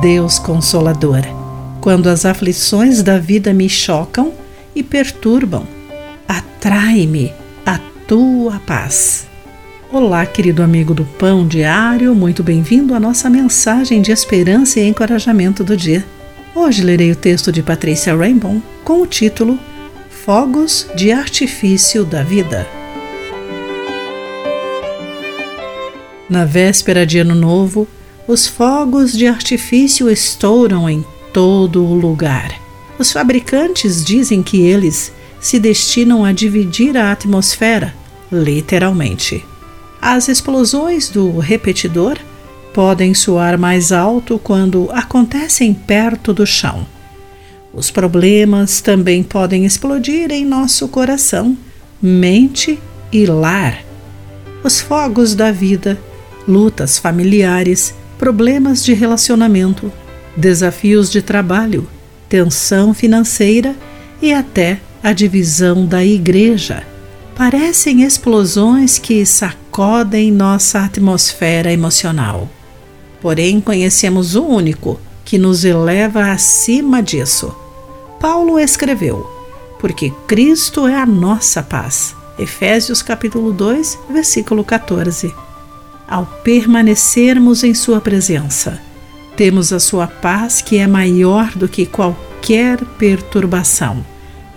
Deus Consolador, quando as aflições da vida me chocam e perturbam, atrai-me a tua paz. Olá, querido amigo do Pão Diário, muito bem-vindo à nossa mensagem de esperança e encorajamento do dia. Hoje lerei o texto de Patrícia Rainbow com o título Fogos de Artifício da Vida. Na véspera de Ano Novo, os fogos de artifício estouram em todo o lugar. Os fabricantes dizem que eles se destinam a dividir a atmosfera, literalmente. As explosões do repetidor podem soar mais alto quando acontecem perto do chão. Os problemas também podem explodir em nosso coração, mente e lar. Os fogos da vida, lutas familiares, problemas de relacionamento, desafios de trabalho, tensão financeira e até a divisão da igreja. Parecem explosões que sacodem nossa atmosfera emocional. Porém, conhecemos o único que nos eleva acima disso. Paulo escreveu: Porque Cristo é a nossa paz. Efésios capítulo 2, versículo 14 ao permanecermos em Sua presença. Temos a Sua paz que é maior do que qualquer perturbação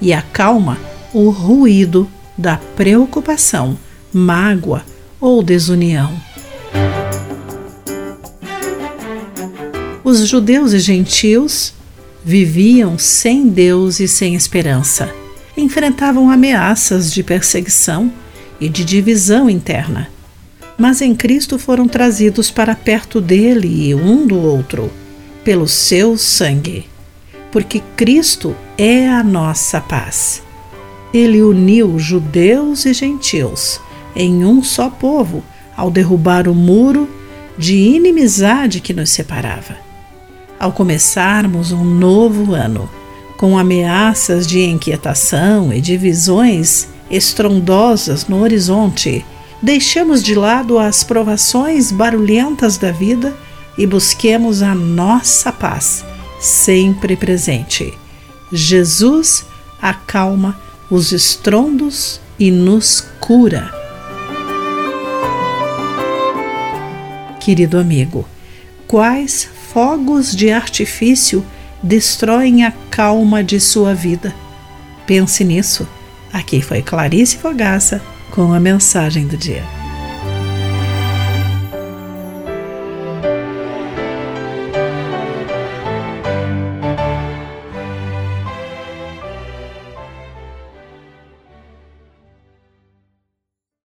e acalma o ruído da preocupação, mágoa ou desunião. Os judeus e gentios viviam sem Deus e sem esperança. Enfrentavam ameaças de perseguição e de divisão interna mas em Cristo foram trazidos para perto dele e um do outro, pelo seu sangue. Porque Cristo é a nossa paz. Ele uniu judeus e gentios em um só povo ao derrubar o muro de inimizade que nos separava. Ao começarmos um novo ano, com ameaças de inquietação e divisões estrondosas no horizonte, deixemos de lado as provações barulhentas da vida e busquemos a nossa paz, sempre presente. Jesus acalma os estrondos e nos cura. Querido amigo, quais fogos de artifício destroem a calma de sua vida? Pense nisso. Aqui foi Clarice Fogaça com a mensagem do dia.